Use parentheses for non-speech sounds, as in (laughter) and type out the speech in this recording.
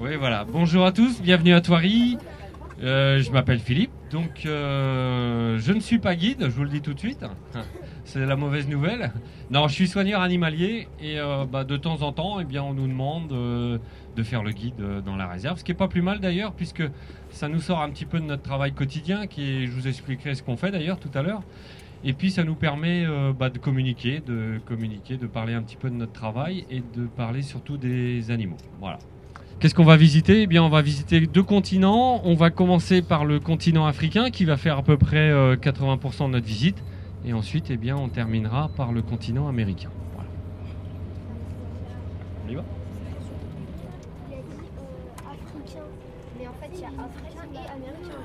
Oui, voilà. Bonjour à tous, bienvenue à Thoiry. Euh, je m'appelle Philippe, donc euh, je ne suis pas guide, je vous le dis tout de suite. (laughs) C'est la mauvaise nouvelle. Non, je suis soigneur animalier et euh, bah, de temps en temps, eh bien, on nous demande de faire le guide dans la réserve, ce qui est pas plus mal d'ailleurs, puisque ça nous sort un petit peu de notre travail quotidien, qui je vous expliquerai ce qu'on fait d'ailleurs tout à l'heure. Et puis ça nous permet bah, de communiquer, de communiquer, de parler un petit peu de notre travail et de parler surtout des animaux. Voilà. Qu'est-ce qu'on va visiter? Eh bien, on va visiter deux continents. On va commencer par le continent africain qui va faire à peu près euh, 80% de notre visite. Et ensuite, eh bien, on terminera par le continent américain. On y va? Il a dit euh, africain, mais en fait il y a africain et américain.